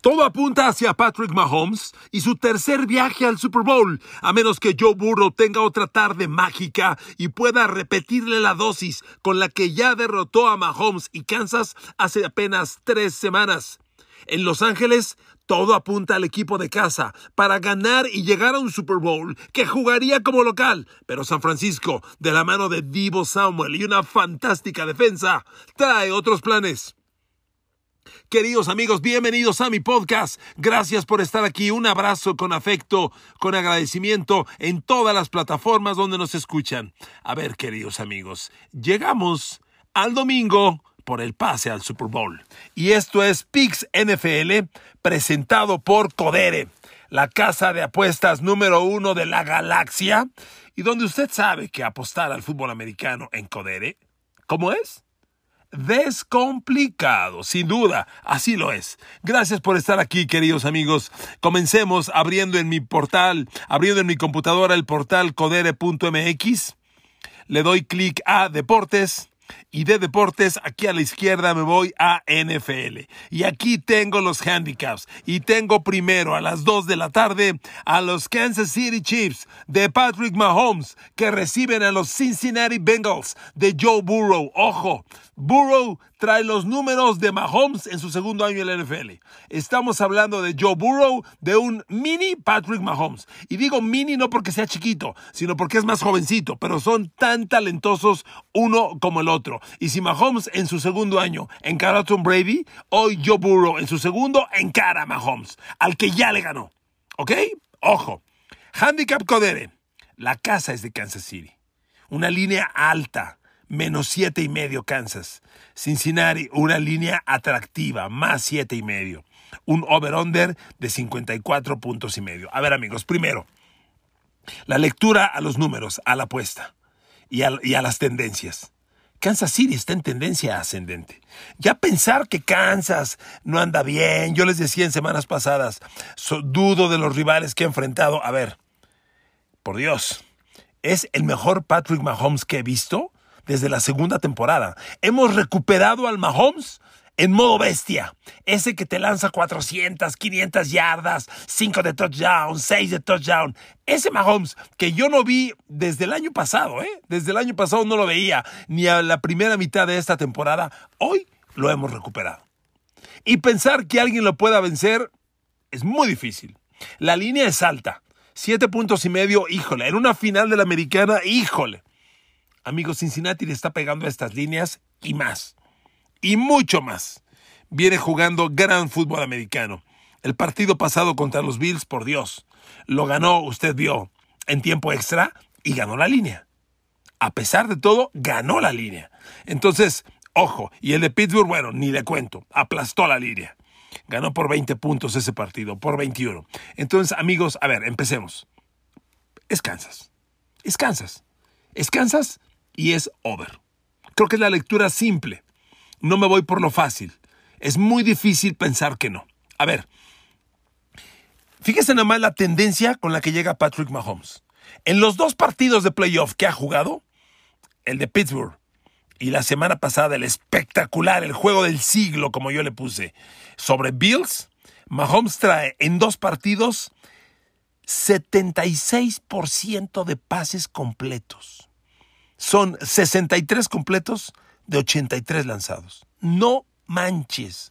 Todo apunta hacia Patrick Mahomes y su tercer viaje al Super Bowl, a menos que Joe Burrow tenga otra tarde mágica y pueda repetirle la dosis con la que ya derrotó a Mahomes y Kansas hace apenas tres semanas. En Los Ángeles, todo apunta al equipo de casa para ganar y llegar a un Super Bowl que jugaría como local, pero San Francisco, de la mano de Divo Samuel y una fantástica defensa, trae otros planes. Queridos amigos, bienvenidos a mi podcast. Gracias por estar aquí. Un abrazo con afecto, con agradecimiento en todas las plataformas donde nos escuchan. A ver, queridos amigos, llegamos al domingo por el pase al Super Bowl. Y esto es Pix NFL, presentado por Codere, la casa de apuestas número uno de la galaxia, y donde usted sabe que apostar al fútbol americano en Codere, ¿cómo es? Descomplicado, sin duda, así lo es. Gracias por estar aquí, queridos amigos. Comencemos abriendo en mi portal, abriendo en mi computadora el portal codere.mx. Le doy clic a Deportes y de deportes, aquí a la izquierda me voy a NFL. Y aquí tengo los handicaps. Y tengo primero a las 2 de la tarde a los Kansas City Chiefs de Patrick Mahomes que reciben a los Cincinnati Bengals de Joe Burrow. Ojo, Burrow trae los números de Mahomes en su segundo año en la NFL. Estamos hablando de Joe Burrow, de un mini Patrick Mahomes. Y digo mini no porque sea chiquito, sino porque es más jovencito, pero son tan talentosos uno como el otro. Y si Mahomes en su segundo año encara a Tom Brady, hoy Joe Burrow en su segundo encara a Mahomes, al que ya le ganó. ¿Ok? Ojo. Handicap Codere. La casa es de Kansas City. Una línea alta menos siete y medio Kansas. Cincinnati, una línea atractiva, más siete y medio. Un over-under de 54 puntos y medio. A ver, amigos, primero, la lectura a los números, a la apuesta y a, y a las tendencias. Kansas City está en tendencia ascendente. Ya pensar que Kansas no anda bien, yo les decía en semanas pasadas, dudo de los rivales que he enfrentado. A ver, por Dios, ¿es el mejor Patrick Mahomes que he visto? Desde la segunda temporada. Hemos recuperado al Mahomes en modo bestia. Ese que te lanza 400, 500 yardas, 5 de touchdown, 6 de touchdown. Ese Mahomes que yo no vi desde el año pasado, ¿eh? Desde el año pasado no lo veía, ni a la primera mitad de esta temporada. Hoy lo hemos recuperado. Y pensar que alguien lo pueda vencer es muy difícil. La línea es alta. Siete puntos y medio, híjole. En una final de la americana, híjole. Amigos, Cincinnati le está pegando a estas líneas y más. Y mucho más. Viene jugando gran fútbol americano. El partido pasado contra los Bills, por Dios, lo ganó, usted vio, en tiempo extra y ganó la línea. A pesar de todo, ganó la línea. Entonces, ojo, y el de Pittsburgh, bueno, ni le cuento, aplastó la línea. Ganó por 20 puntos ese partido, por 21. Entonces, amigos, a ver, empecemos. Es Kansas. Es y es over. Creo que es la lectura simple. No me voy por lo fácil. Es muy difícil pensar que no. A ver, fíjese nada más la tendencia con la que llega Patrick Mahomes. En los dos partidos de playoff que ha jugado, el de Pittsburgh y la semana pasada el espectacular, el juego del siglo, como yo le puse, sobre Bills, Mahomes trae en dos partidos 76% de pases completos son 63 completos de 83 lanzados. No manches.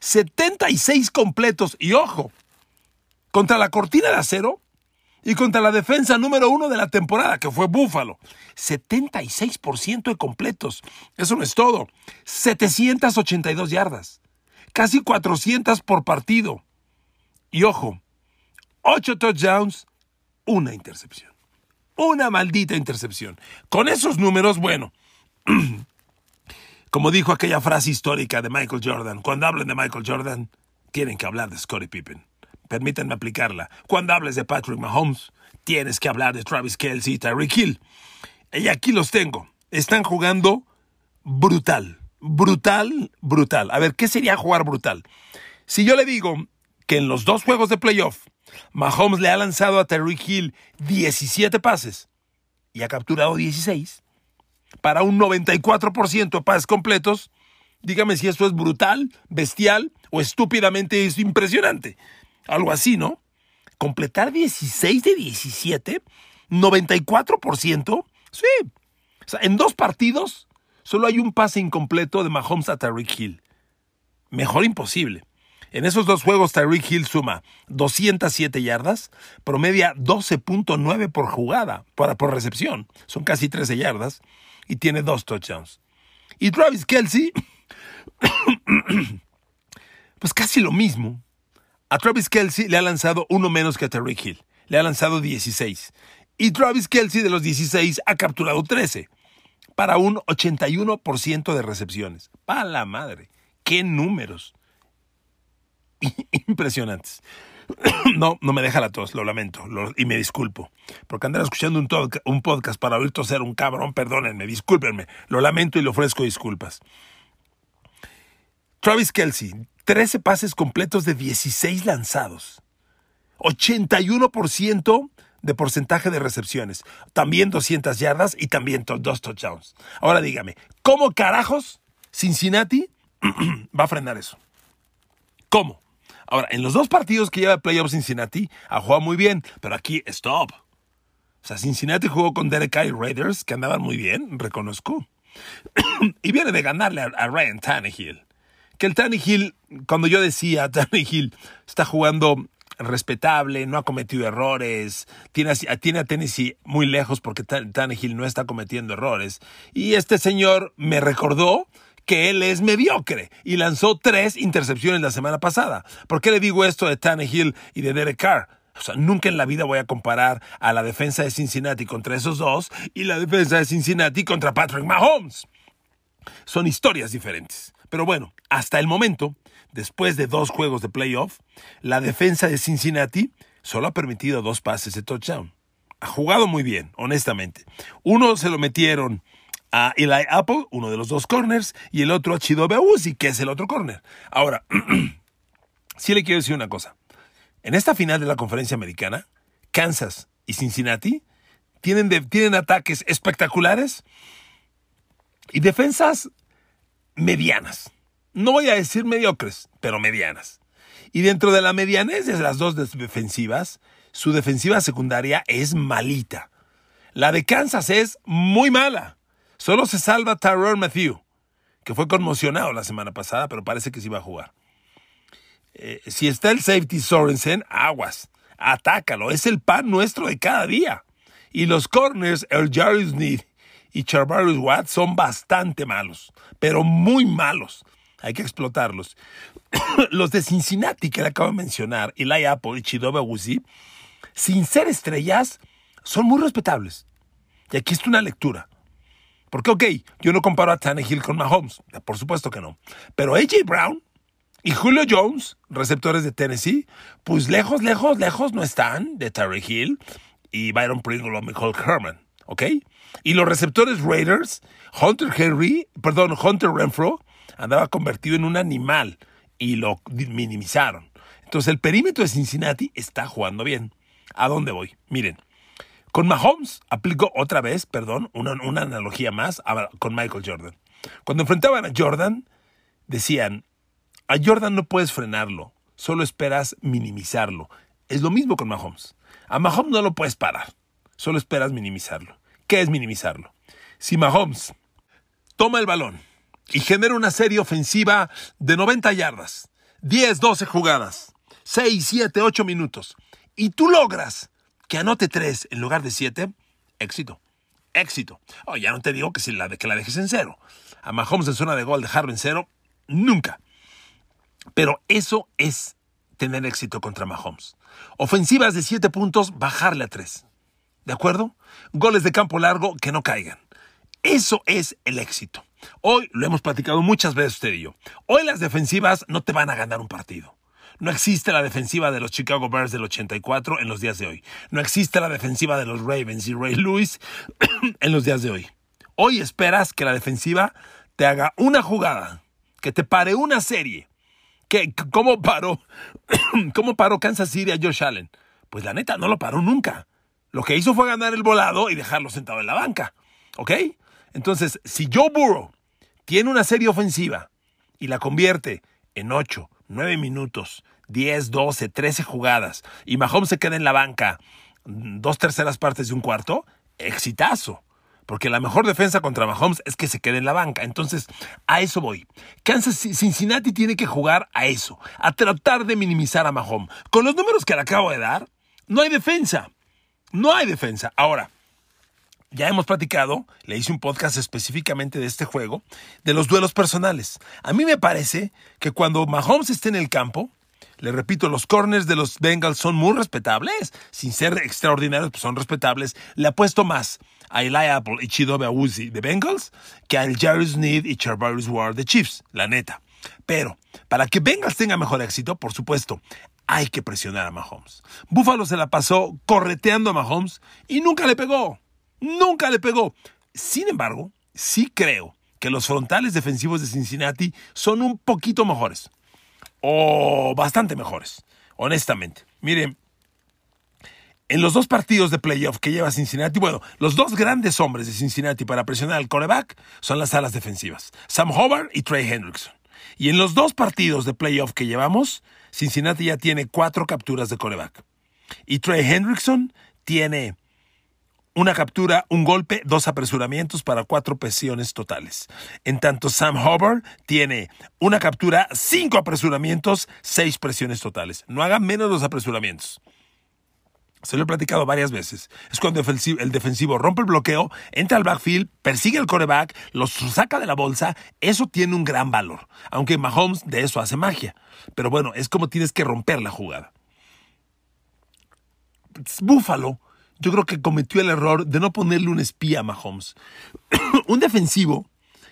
76 completos. Y ojo, contra la cortina de acero y contra la defensa número uno de la temporada, que fue Búfalo. 76% de completos. Eso no es todo. 782 yardas. Casi 400 por partido. Y ojo, 8 touchdowns, una intercepción. Una maldita intercepción. Con esos números, bueno, como dijo aquella frase histórica de Michael Jordan, cuando hablen de Michael Jordan, tienen que hablar de Scottie Pippen. Permítanme aplicarla. Cuando hables de Patrick Mahomes, tienes que hablar de Travis Kelsey y Tyreek Hill. Y aquí los tengo. Están jugando brutal. Brutal, brutal. A ver, ¿qué sería jugar brutal? Si yo le digo que en los dos juegos de playoff Mahomes le ha lanzado a Tyreek Hill 17 pases y ha capturado 16 para un 94% de pases completos. Dígame si esto es brutal, bestial o estúpidamente es impresionante. Algo así, ¿no? Completar 16 de 17, 94%. Sí. O sea, en dos partidos solo hay un pase incompleto de Mahomes a Tyreek Hill. Mejor imposible. En esos dos juegos, Tyreek Hill suma 207 yardas, promedia 12.9 por jugada, por, por recepción. Son casi 13 yardas y tiene dos touchdowns. Y Travis Kelsey, pues casi lo mismo. A Travis Kelsey le ha lanzado uno menos que a Tyreek Hill. Le ha lanzado 16. Y Travis Kelsey de los 16 ha capturado 13 para un 81% de recepciones. ¡Pa la madre! ¡Qué números! impresionantes. No, no me deja la tos, lo lamento y me disculpo. Porque andar escuchando un, un, podcast para oír toser un cabrón, perdónenme, discúlpenme. Lo lamento y le ofrezco disculpas. Travis Kelsey, 13 pases completos de 16 lanzados. 81% de porcentaje de recepciones. También 200 yardas y también dos touchdowns. Ahora dígame, ¿cómo carajos Cincinnati va a frenar eso? ¿Cómo? Ahora, en los dos partidos que lleva playoffs Cincinnati, ha jugado muy bien, pero aquí, stop. O sea, Cincinnati jugó con Derek y Raiders, que andaban muy bien, reconozco. y viene de ganarle a, Ryan Tannehill. Que el Tannehill, cuando yo decía, Tannehill está jugando respetable, no ha cometido errores, tiene, tiene a Tennessee muy lejos porque Tannehill no está cometiendo errores. Y este señor me recordó que él es mediocre y lanzó tres intercepciones la semana pasada. ¿Por qué le digo esto de Tannehill y de Derek Carr? O sea, nunca en la vida voy a comparar a la defensa de Cincinnati contra esos dos y la defensa de Cincinnati contra Patrick Mahomes. Son historias diferentes. Pero bueno, hasta el momento, después de dos juegos de playoff, la defensa de Cincinnati solo ha permitido dos pases de touchdown. Ha jugado muy bien, honestamente. Uno se lo metieron a Eli Apple, uno de los dos corners, y el otro a Chidobe Uzi, que es el otro corner. Ahora, sí le quiero decir una cosa. En esta final de la conferencia americana, Kansas y Cincinnati tienen, tienen ataques espectaculares y defensas medianas. No voy a decir mediocres, pero medianas. Y dentro de la medianez de las dos defensivas, su defensiva secundaria es malita. La de Kansas es muy mala. Solo se salva Tyrone Matthew, que fue conmocionado la semana pasada, pero parece que sí va a jugar. Eh, si está el safety Sorensen, aguas, atácalo, es el pan nuestro de cada día. Y los corners, el Jarvis Smith y Charvarius Watt son bastante malos, pero muy malos. Hay que explotarlos. los de Cincinnati que le acabo de mencionar, Eli Apple y Chidobe Awuzie, sin ser estrellas, son muy respetables. Y aquí está una lectura. Porque, ok, yo no comparo a Tannehill con Mahomes, por supuesto que no. Pero AJ Brown y Julio Jones, receptores de Tennessee, pues lejos, lejos, lejos no están de Terry Hill y Byron Pringle o Michael Herman, ¿ok? Y los receptores Raiders, Hunter Henry, perdón, Hunter Renfro, andaba convertido en un animal y lo minimizaron. Entonces el perímetro de Cincinnati está jugando bien. ¿A dónde voy? Miren, con Mahomes aplico otra vez, perdón, una, analogía más con Michael Jordan. Cuando enfrentaban a Jordan, decían, a Jordan no puedes frenarlo, solo esperas minimizarlo. Es lo mismo con Mahomes. A Mahomes no lo puedes parar, solo esperas minimizarlo. ¿Qué es minimizarlo? Si Mahomes toma el balón y genera una serie ofensiva de 90 yardas, 10, 12 jugadas, 6, 7, 8 minutos, y tú logras que anote tres en lugar de siete, éxito. Éxito. Oh, ya no te digo que, si la, que la dejes en cero. A Mahomes en zona de gol dejarlo en cero, nunca. Pero eso es tener éxito contra Mahomes. Ofensivas de siete puntos, bajarle a tres. ¿De acuerdo? Goles de campo largo que no caigan. Eso es el éxito. Hoy lo hemos platicado muchas veces usted y yo. Hoy las defensivas no te van a ganar un partido. No existe la defensiva de los Chicago Bears del 84 en los días de hoy. No existe la defensiva de los Ravens y Ray Lewis en los días de hoy. Hoy esperas que la defensiva te haga una jugada, que te pare una serie. Que, ¿Cómo paró? ¿Cómo paró Kansas City a Josh Allen? Pues la neta, no lo paró nunca. Lo que hizo fue ganar el volado y dejarlo sentado en la banca. ¿Ok? Entonces, si Joe Burrow tiene una serie ofensiva y la convierte en 8, 9 minutos, 10, 12, 13 jugadas y Mahomes se queda en la banca dos terceras partes de un cuarto, exitazo. Porque la mejor defensa contra Mahomes es que se quede en la banca. Entonces, a eso voy. Kansas Cincinnati tiene que jugar a eso, a tratar de minimizar a Mahomes. Con los números que le acabo de dar, no hay defensa. No hay defensa. Ahora, ya hemos platicado, le hice un podcast específicamente de este juego, de los duelos personales. A mí me parece que cuando Mahomes esté en el campo, le repito, los corners de los Bengals son muy respetables. Sin ser extraordinarios, pues son respetables. Le apuesto más a Eli Apple y Chidobe Awuzie de Bengals que al Jerry Sneed y Charvarius Ward de Chiefs, la neta. Pero, para que Bengals tenga mejor éxito, por supuesto, hay que presionar a Mahomes. Buffalo se la pasó correteando a Mahomes y nunca le pegó. Nunca le pegó. Sin embargo, sí creo que los frontales defensivos de Cincinnati son un poquito mejores o bastante mejores, honestamente. Miren, en los dos partidos de playoff que lleva Cincinnati, bueno, los dos grandes hombres de Cincinnati para presionar al coreback son las alas defensivas, Sam Hobart y Trey Hendrickson. Y en los dos partidos de playoff que llevamos, Cincinnati ya tiene cuatro capturas de coreback. Y Trey Hendrickson tiene una captura, un golpe, dos apresuramientos para cuatro presiones totales. En tanto, Sam Hubbard tiene una captura, cinco apresuramientos, seis presiones totales. No hagan menos los apresuramientos. Se lo he platicado varias veces. Es cuando el defensivo rompe el bloqueo, entra al backfield, persigue al coreback, los saca de la bolsa. Eso tiene un gran valor. Aunque Mahomes de eso hace magia. Pero bueno, es como tienes que romper la jugada. Búfalo yo creo que cometió el error de no ponerle un espía a Mahomes. un defensivo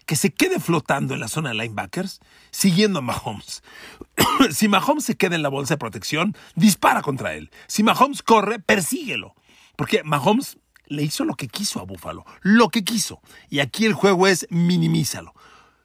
que se quede flotando en la zona de linebackers siguiendo a Mahomes. si Mahomes se queda en la bolsa de protección, dispara contra él. Si Mahomes corre, persíguelo. Porque Mahomes le hizo lo que quiso a Buffalo, lo que quiso. Y aquí el juego es minimízalo.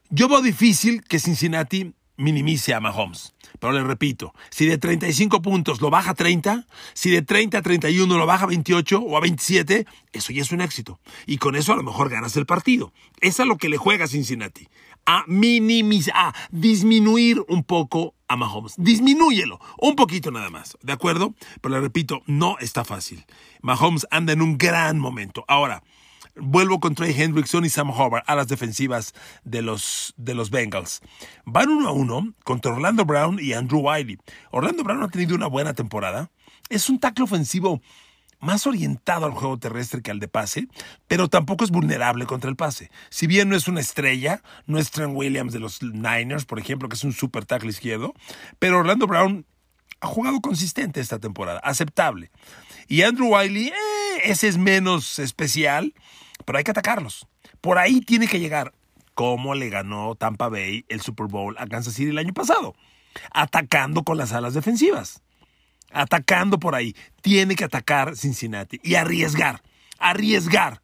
Yo veo difícil que Cincinnati minimice a Mahomes. Pero le repito, si de 35 puntos lo baja a 30, si de 30 a 31 lo baja a 28 o a 27, eso ya es un éxito. Y con eso a lo mejor ganas el partido. Es lo que le juega a Cincinnati. A minimizar, a disminuir un poco a Mahomes. Disminúyelo, un poquito nada más, ¿de acuerdo? Pero le repito, no está fácil. Mahomes anda en un gran momento. Ahora, Vuelvo con Trey Hendrickson y Sam Hubbard a las defensivas de los, de los Bengals. Van uno a uno contra Orlando Brown y Andrew Wiley. Orlando Brown ha tenido una buena temporada. Es un tackle ofensivo más orientado al juego terrestre que al de pase, pero tampoco es vulnerable contra el pase. Si bien no es una estrella, no es Trent Williams de los Niners, por ejemplo, que es un super tackle izquierdo, pero Orlando Brown ha jugado consistente esta temporada, aceptable. Y Andrew Wiley, eh, ese es menos especial, pero hay que atacarlos. Por ahí tiene que llegar. ¿Cómo le ganó Tampa Bay el Super Bowl a Kansas City el año pasado? Atacando con las alas defensivas. Atacando por ahí. Tiene que atacar Cincinnati y arriesgar. Arriesgar.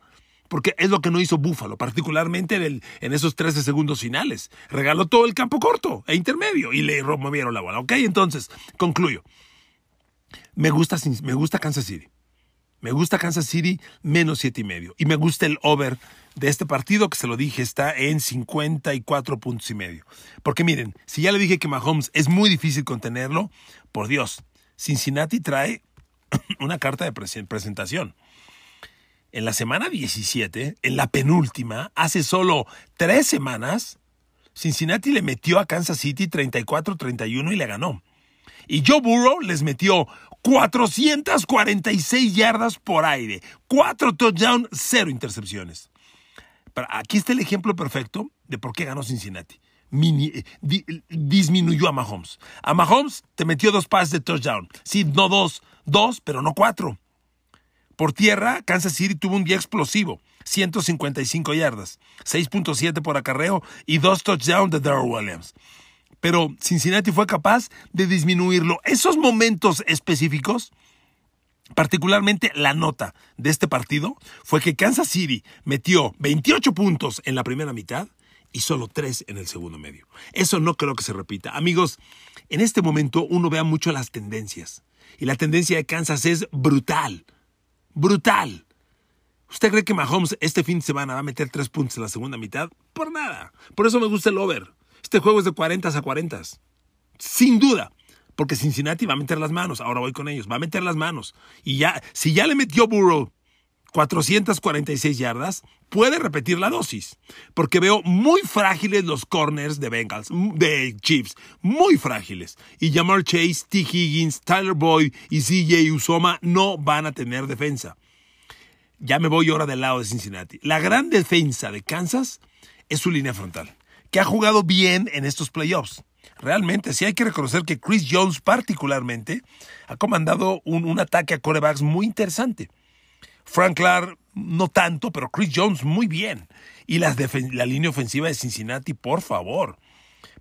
Porque es lo que no hizo Buffalo, particularmente en, esos 13 segundos finales. Regaló todo el campo corto e intermedio y le movieron la bola. Ok, entonces, concluyo. Me gusta, me gusta Kansas City. Me gusta Kansas City menos siete y medio. Y me gusta el over de este partido, que se lo dije, está en 54 puntos y medio. Porque miren, si ya le dije que Mahomes es muy difícil contenerlo, por Dios, Cincinnati trae una carta de presentación. En la semana 17, en la penúltima, hace solo tres semanas, Cincinnati le metió a Kansas City 34-31 y le ganó. Y Joe Burrow les metió 446 yardas por aire, 4 touchdowns, 0 intercepciones. aquí está el ejemplo perfecto de por qué ganó Cincinnati. Eh, disminuyó a Mahomes. A Mahomes te metió dos pases de touchdown. Sí, no dos, dos, pero no cuatro. Por tierra, Kansas City tuvo un día explosivo, 155 yardas, 6.7 por acarreo y dos touchdowns de Darrell Williams pero Cincinnati fue capaz de disminuirlo. Esos momentos específicos, particularmente la nota de este partido, fue que Kansas City metió 28 puntos en la primera mitad y solo 3 en el segundo medio. Eso no creo que se repita. Amigos, en este momento uno vea mucho las tendencias. Y la tendencia de Kansas es brutal. Brutal. ¿Usted cree que Mahomes este fin de semana va a meter 3 puntos en la segunda mitad? Por nada. Por eso me gusta el over. Este juego es de 40 a 40. Sin duda. Porque Cincinnati va a meter las manos. Ahora voy con ellos. Va a meter las manos. Y ya, si ya le metió Burrow 446 yardas, puede repetir la dosis. Porque veo muy frágiles los corners de Bengals, de Chiefs. Muy frágiles. Y Jamar Chase, T. Higgins, Tyler Boyd y CJ Usoma no van a tener defensa. Ya me voy ahora del lado de Cincinnati. La gran defensa de Kansas es su línea frontal, que ha jugado bien en estos playoffs. Realmente, sí hay que reconocer que Chris Jones particularmente ha comandado un, ataque a corebacks muy interesante. Frank Clark no tanto, pero Chris Jones muy bien. Y la línea ofensiva de Cincinnati, por favor.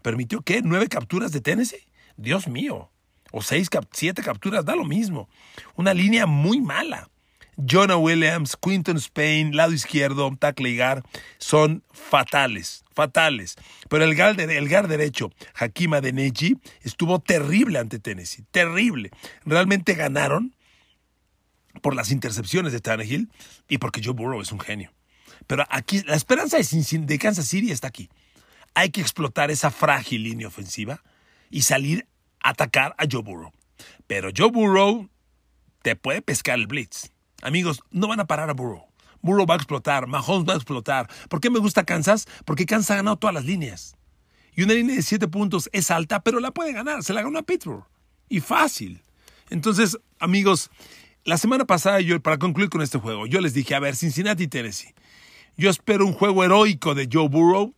¿Permitió qué? ¿Nueve capturas de Tennessee? Dios mío. O seis, siete capturas, da lo mismo. Una línea muy mala. Jonah Williams, Quinton Spain, lado izquierdo, tackle son fatales, fatales. Pero el guard, el derecho, Hakim Adeniji, estuvo terrible ante Tennessee, terrible. Realmente ganaron por las intercepciones de Tannehill y porque Joe Burrow es un genio. Pero aquí la esperanza de Kansas City está aquí. Hay que explotar esa frágil línea ofensiva y salir a atacar a Joe Burrow. Pero Joe Burrow te puede pescar el blitz. Amigos, no van a parar a Burrow. Burrow va a explotar, Mahomes va a explotar. ¿Por qué me gusta Kansas? Porque Kansas ha ganado todas las líneas. Y una línea de 7 puntos es alta, pero la puede ganar. Se la ganó a Pittsburgh. Y fácil. Entonces, amigos, la semana pasada, yo, para concluir con este juego, yo les dije, a ver, Cincinnati y Tennessee. Yo espero un juego heroico de Joe Burrow.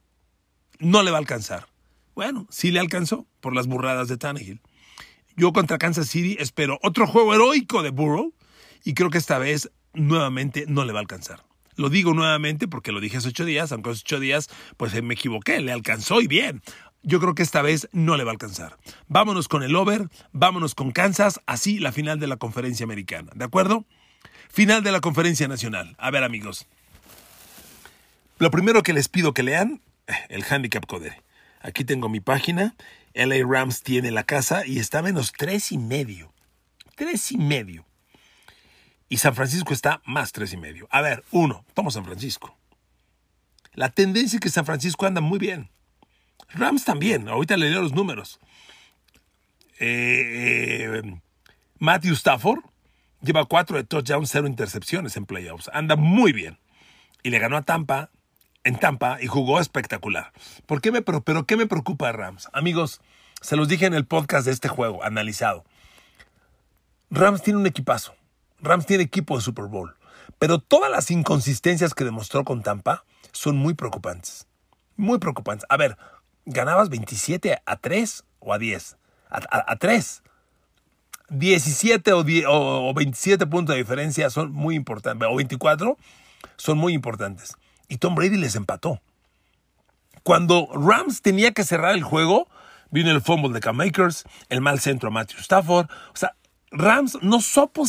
No le va a alcanzar. Bueno, sí le alcanzó por las burradas de Tannehill. Yo contra Kansas City espero otro juego heroico de Burrow y creo que esta vez nuevamente no le va a alcanzar. Lo digo nuevamente porque lo dije hace ocho días, aunque hace ocho días pues me equivoqué, le alcanzó y bien. Yo creo que esta vez no le va a alcanzar. Vámonos con el over, vámonos con Kansas, así la final de la conferencia americana, ¿de acuerdo? Final de la conferencia nacional. A ver amigos, lo primero que les pido que lean, eh, el handicap code. Aquí tengo mi página, LA Rams tiene la casa y está a menos tres y medio. Tres y medio. Y San Francisco está más tres y medio. A ver, uno, vamos San Francisco. La tendencia es que San Francisco anda muy bien. Rams también, ahorita le leo los números. Eh, Matthew Stafford lleva cuatro de touchdowns, cero intercepciones en playoffs. Anda muy bien. Y le ganó a Tampa, en Tampa, y jugó espectacular. ¿Por qué me, pero, ¿qué me preocupa Rams? Amigos, se los dije en el podcast de este juego, analizado. Rams tiene un equipazo. Rams tiene equipo de Super Bowl. Pero todas las inconsistencias que demostró con Tampa son muy preocupantes. Muy preocupantes. A ver, ganabas 27 a 3 o a 10. A, 3. 17 o, o 27 puntos de diferencia son muy importantes. O 24 son muy importantes. Y Tom Brady les empató. Cuando Rams tenía que cerrar el juego, vino el fumble de Cam Makers, el mal centro a Matthew Stafford. O sea, Rams no supo,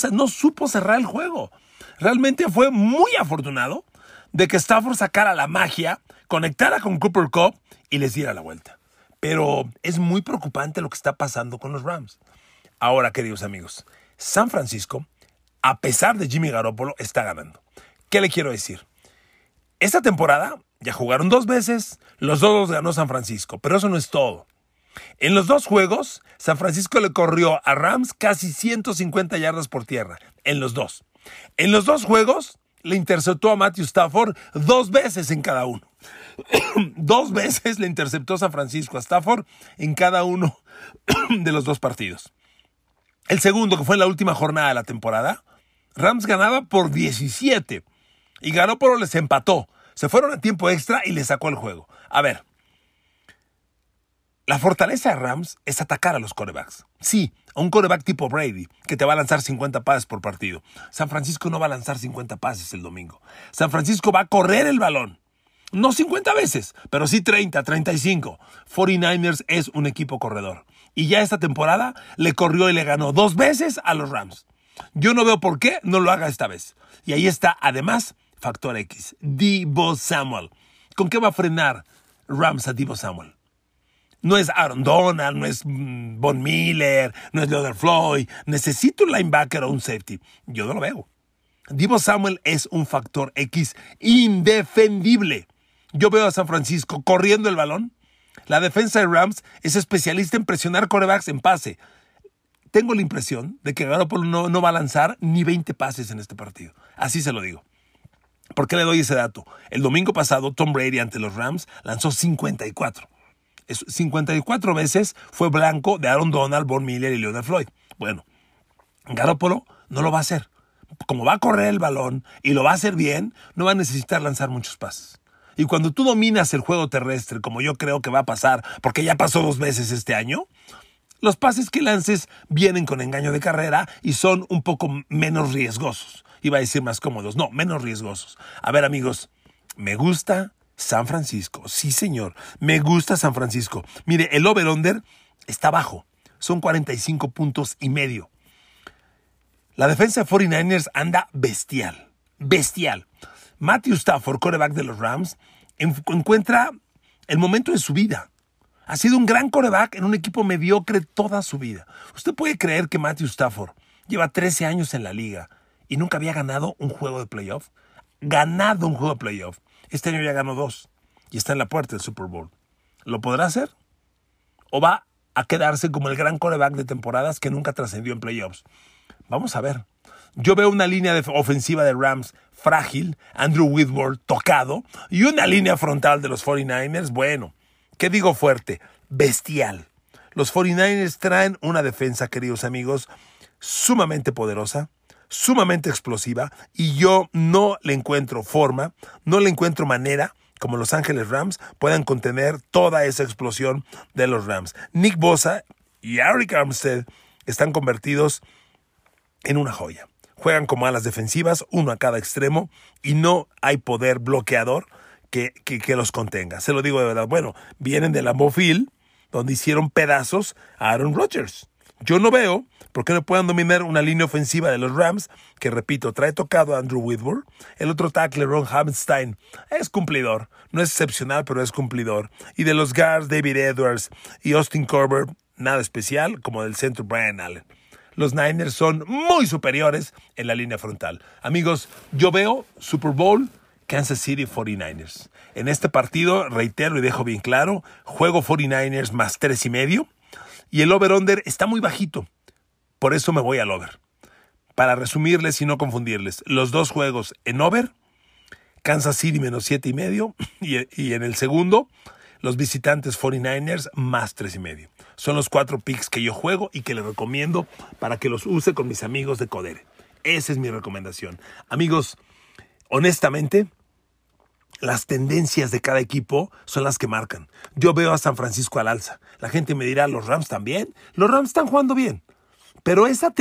cerrar el juego. Realmente fue muy afortunado de que Stafford sacara la magia, conectara con Cooper Cup y les diera la vuelta. Pero es muy preocupante lo que está pasando con los Rams. Ahora, queridos amigos, San Francisco, a pesar de Jimmy Garoppolo, está ganando. ¿Qué le quiero decir? Esta temporada ya jugaron dos veces, los dos ganó San Francisco, pero eso no es todo. En los dos juegos, San Francisco le corrió a Rams casi 150 yardas por tierra. En los dos. En los dos juegos, le interceptó a Matthew Stafford dos veces en cada uno. dos veces le interceptó San Francisco a Stafford en cada uno de los dos partidos. El segundo, que fue en la última jornada de la temporada, Rams ganaba por 17 y Garoppolo les empató. Se fueron a tiempo extra y le sacó el juego. A ver, la fortaleza de Rams es atacar a los corebacks. Sí, a un coreback tipo Brady, que te va a lanzar 50 pases por partido. San Francisco no va a lanzar 50 pases el domingo. San Francisco va a correr el balón. No 50 veces, pero sí 30, 35. 49ers es un equipo corredor. Y ya esta temporada le corrió y le ganó dos veces a los Rams. Yo no veo por qué no lo haga esta vez. Y ahí está, además, factor X. Divo Samuel. ¿Con qué va a frenar Rams a Divo Samuel? No es Aaron Donald, no es mm, Von Miller, no es Leonard Floyd. Necesito un linebacker o un safety. Yo no lo veo. Divo Samuel es un factor X indefendible. Yo veo a San Francisco corriendo el balón, La defensa de Rams es especialista en presionar corebacks en pase. Tengo la impresión de que Garoppolo no, no va a lanzar ni 20 pases en este partido. Así se lo digo. ¿Por qué le doy ese dato? El domingo pasado, Tom Brady ante los Rams lanzó 54. 54 veces fue blanco de Aaron Donald, Von Miller y Leonard Floyd. Bueno, Garoppolo no lo va a hacer. Como va a correr el balón y lo va a hacer bien, no va a necesitar lanzar muchos pases. Y cuando tú dominas el juego terrestre, como yo creo que va a pasar, porque ya pasó dos veces este año, los pases que lances vienen con engaño de carrera y son un poco menos riesgosos. Iba a decir más cómodos, no, menos riesgosos. A ver amigos, me gusta San Francisco. Sí, señor, me gusta San Francisco. Mire, el over-under está bajo. Son 45 puntos y medio. La defensa de 49ers anda bestial. Bestial. Matthew Stafford, coreback de los Rams, encuentra el momento de su vida. Ha sido un gran coreback en un equipo mediocre toda su vida. Usted puede creer que Matthew Stafford lleva 13 años en la liga y nunca había ganado un juego de playoff. Ganado un juego de playoff. Este año ya ganó dos y está en la puerta del Super Bowl. ¿Lo podrá hacer? ¿O va a quedarse como el gran coreback de temporadas que nunca trascendió en playoffs? Vamos a ver. Yo veo una línea ofensiva de Rams frágil, Andrew Whitworth tocado y una línea frontal de los 49ers, bueno, ¿qué digo fuerte? Bestial. Los 49ers traen una defensa, queridos amigos, sumamente poderosa, sumamente explosiva y yo no le encuentro forma, no le encuentro manera como Los Ángeles Rams puedan contener toda esa explosión de los Rams. Nick Bosa y Eric Armstead están convertidos en una joya. Juegan como alas defensivas, uno a cada extremo, y no hay poder bloqueador que, que, los contenga. Se lo digo de verdad. Bueno, vienen de la Mofil, donde hicieron pedazos a Aaron Rodgers. Yo no veo por qué no puedan dominar una línea ofensiva de los Rams, que repito, trae tocado a Andrew Whitworth. El otro tackle, Ron Hamstein, es cumplidor. No es excepcional, pero es cumplidor. Y de los guards, David Edwards y Austin Corber, nada especial, como del centro Brian Allen los Niners son muy superiores en la línea frontal. Amigos, yo veo Super Bowl Kansas City 49ers. En este partido, reitero y dejo bien claro, juego 49ers más tres y medio y el over-under está muy bajito. Por eso me voy al over. Para resumirles y no confundirles, los dos juegos en over, Kansas City menos siete y medio y, en el segundo, los visitantes 49ers más tres y medio. Son los cuatro picks que yo juego y que les recomiendo para que los use con mis amigos de Codere. Esa es mi recomendación. Amigos, honestamente, las tendencias de cada equipo son las que marcan. Yo veo a San Francisco al alza. La gente me dirá, ¿los Rams también? Los Rams están jugando bien. Pero esa,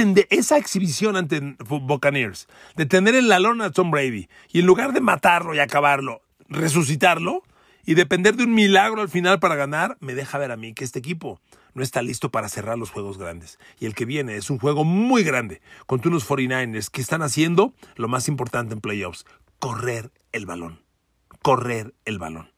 exhibición ante Buccaneers, de tener en la lona a Tom Brady, y en lugar de matarlo y acabarlo, resucitarlo, y depender de un milagro al final para ganar, me deja ver a mí que este equipo no está listo para cerrar los juegos grandes. Y el que viene es un juego muy grande contra unos 49ers que están haciendo lo más importante en playoffs, correr el balón. Correr el balón.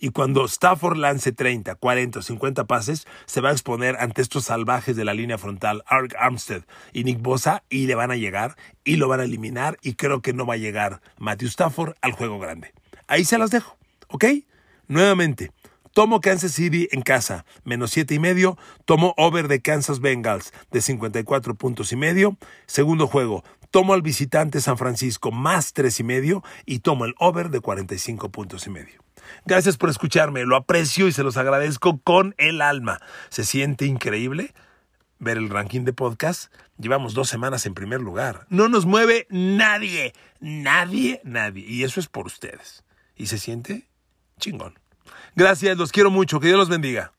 Y cuando Stafford lance 30, 40 o 50 pases, se va a exponer ante estos salvajes de la línea frontal, Ark Armstead y Nick Bosa, y le van a llegar y lo van a eliminar. Y creo que no va a llegar Matthew Stafford al juego grande. Ahí se las dejo, ¿ok? Nuevamente, tomo Kansas City en casa, menos siete y medio. Tomo over de Kansas Bengals de 54 puntos y medio. Segundo juego, tomo al visitante San Francisco más tres y medio y tomo el over de 45 puntos y medio. Gracias por escucharme, lo aprecio y se los agradezco con el alma. Se siente increíble ver el ranking de podcast. Llevamos dos semanas en primer lugar. No nos mueve nadie, nadie, nadie. Y eso es por ustedes. Y se siente chingón. Gracias, los quiero mucho. Que Dios los bendiga.